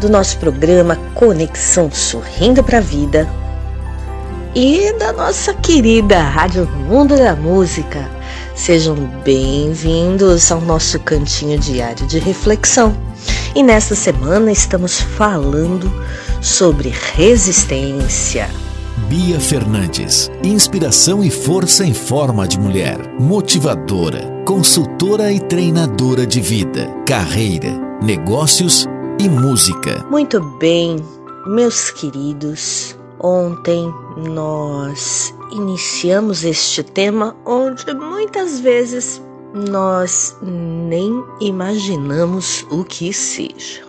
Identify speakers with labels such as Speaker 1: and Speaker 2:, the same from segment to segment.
Speaker 1: do nosso programa Conexão Sorrindo para a Vida e da nossa querida Rádio Mundo da Música. Sejam bem-vindos ao nosso cantinho diário de reflexão. E nesta semana estamos falando sobre resistência.
Speaker 2: Bia Fernandes, inspiração e força em forma de mulher, motivadora, consultora e treinadora de vida, carreira, negócios e música.
Speaker 1: Muito bem, meus queridos. Ontem nós iniciamos este tema onde muitas vezes nós nem imaginamos o que seja.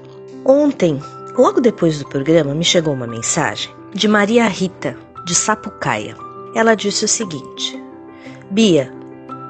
Speaker 1: Ontem, logo depois do programa, me chegou uma mensagem de Maria Rita, de Sapucaia. Ela disse o seguinte: Bia,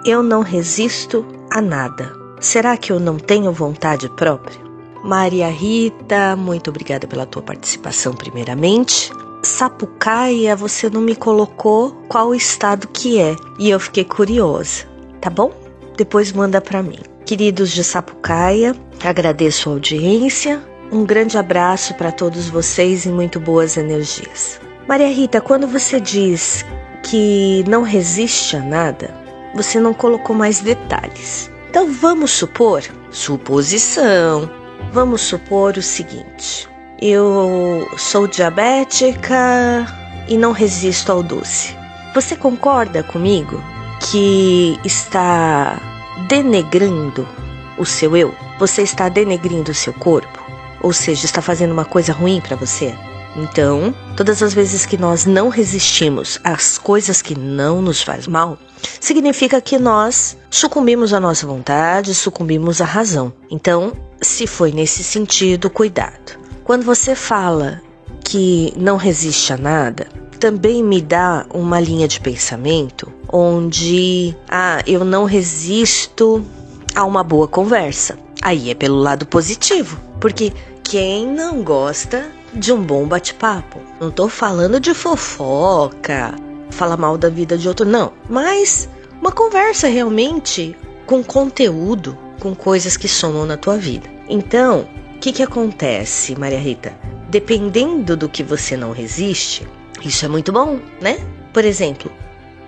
Speaker 1: eu não resisto a nada. Será que eu não tenho vontade própria? Maria Rita, muito obrigada pela tua participação primeiramente. Sapucaia, você não me colocou qual estado que é e eu fiquei curiosa, tá bom? Depois manda para mim. Queridos de Sapucaia, agradeço a audiência. Um grande abraço para todos vocês e muito boas energias. Maria Rita, quando você diz que não resiste a nada, você não colocou mais detalhes. Então vamos supor, suposição, Vamos supor o seguinte: eu sou diabética e não resisto ao doce. Você concorda comigo que está denegrindo o seu eu? Você está denegrindo o seu corpo? Ou seja, está fazendo uma coisa ruim para você? Então, todas as vezes que nós não resistimos às coisas que não nos faz mal, significa que nós sucumbimos à nossa vontade, sucumbimos à razão. Então, se foi nesse sentido, cuidado. Quando você fala que não resiste a nada, também me dá uma linha de pensamento onde ah, eu não resisto a uma boa conversa. Aí é pelo lado positivo, porque quem não gosta de um bom bate-papo? Não tô falando de fofoca, falar mal da vida de outro, não, mas uma conversa realmente com conteúdo, com coisas que somam na tua vida. Então, o que, que acontece, Maria Rita? Dependendo do que você não resiste, isso é muito bom, né? Por exemplo,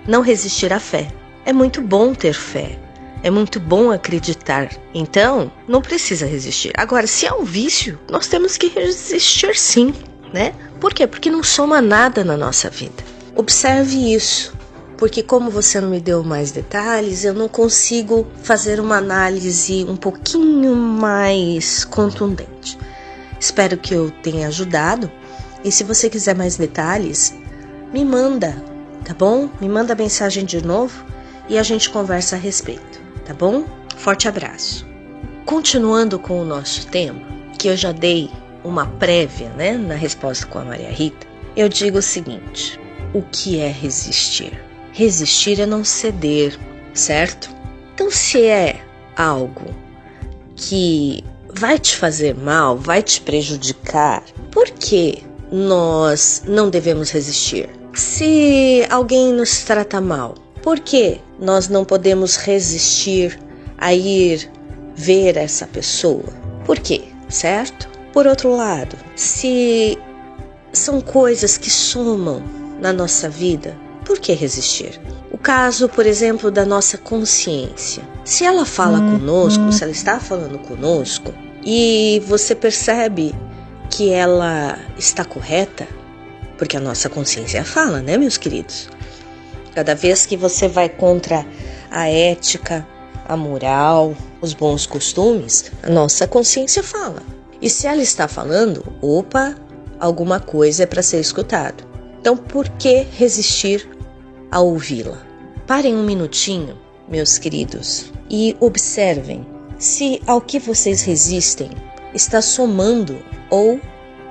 Speaker 1: não resistir à fé. É muito bom ter fé. É muito bom acreditar. Então, não precisa resistir. Agora, se é um vício, nós temos que resistir sim, né? Por quê? Porque não soma nada na nossa vida. Observe isso porque como você não me deu mais detalhes, eu não consigo fazer uma análise um pouquinho mais contundente. Espero que eu tenha ajudado. E se você quiser mais detalhes, me manda, tá bom? Me manda mensagem de novo e a gente conversa a respeito, tá bom? Forte abraço. Continuando com o nosso tema, que eu já dei uma prévia, né, na resposta com a Maria Rita, eu digo o seguinte: o que é resistir? Resistir é não ceder, certo? Então, se é algo que vai te fazer mal, vai te prejudicar, por que nós não devemos resistir? Se alguém nos trata mal, por que nós não podemos resistir a ir ver essa pessoa? Por quê? Certo? Por outro lado, se são coisas que somam na nossa vida, por que resistir? O caso, por exemplo, da nossa consciência. Se ela fala uhum. conosco, se ela está falando conosco, e você percebe que ela está correta, Porque a nossa consciência fala, né, meus queridos? Cada vez que você vai contra a ética, a moral, os bons costumes, a nossa consciência fala. E se ela está falando, opa, alguma coisa é para ser escutado. Então, por que resistir a ouvi-la? Parem um minutinho, meus queridos, e observem se ao que vocês resistem está somando ou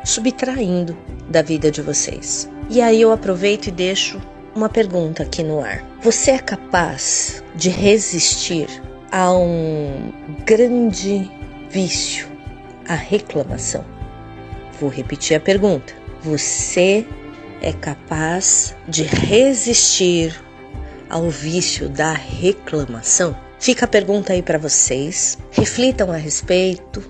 Speaker 1: subtraindo da vida de vocês. E aí eu aproveito e deixo uma pergunta aqui no ar. Você é capaz de resistir a um grande vício, a reclamação? Vou repetir a pergunta. Você é capaz de resistir ao vício da reclamação? Fica a pergunta aí para vocês. Reflitam a respeito.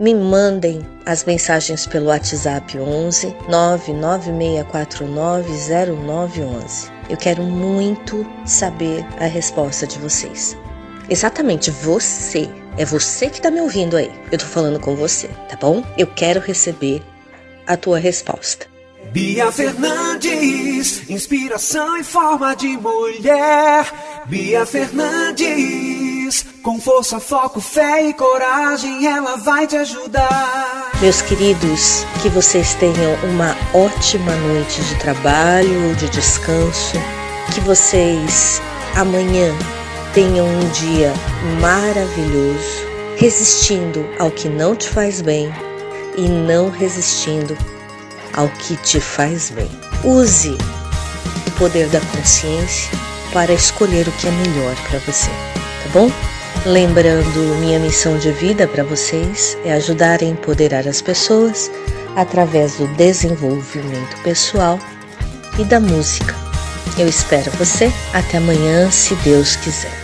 Speaker 1: Me mandem as mensagens pelo WhatsApp 11 996490911. Eu quero muito saber a resposta de vocês. Exatamente você. É você que está me ouvindo aí. Eu tô falando com você, tá bom? Eu quero receber a tua resposta.
Speaker 3: Bia Fernandes, inspiração em forma de mulher. Bia Fernandes, com força, foco, fé e coragem, ela vai te ajudar.
Speaker 1: Meus queridos, que vocês tenham uma ótima noite de trabalho ou de descanso. Que vocês amanhã tenham um dia maravilhoso, resistindo ao que não te faz bem e não resistindo ao que te faz bem. Use o poder da consciência para escolher o que é melhor para você, tá bom? Lembrando, minha missão de vida para vocês é ajudar a empoderar as pessoas através do desenvolvimento pessoal e da música. Eu espero você até amanhã, se Deus quiser.